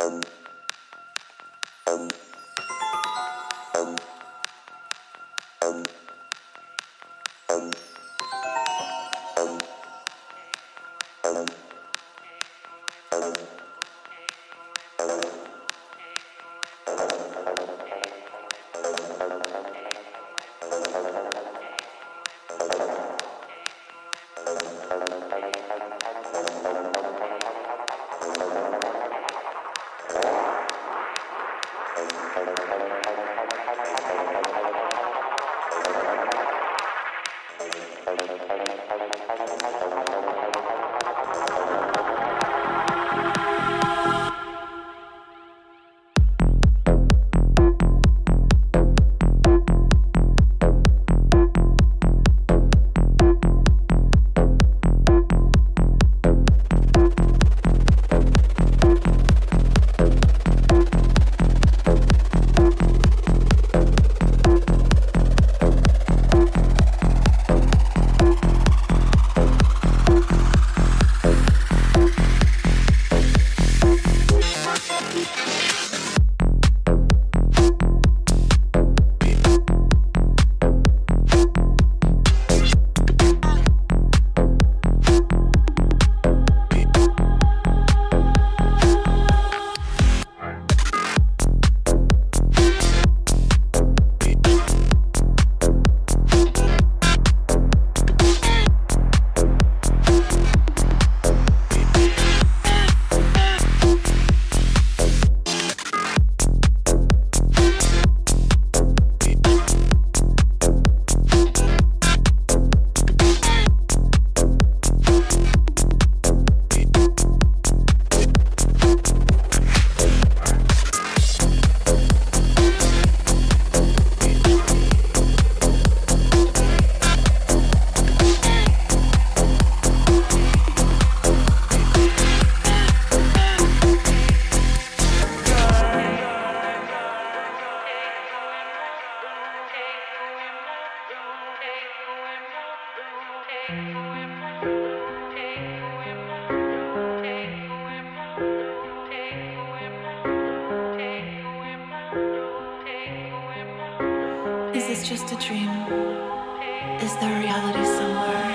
um, um. um. Is this just a dream? Is there reality somewhere?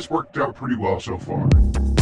It's worked out pretty well so far.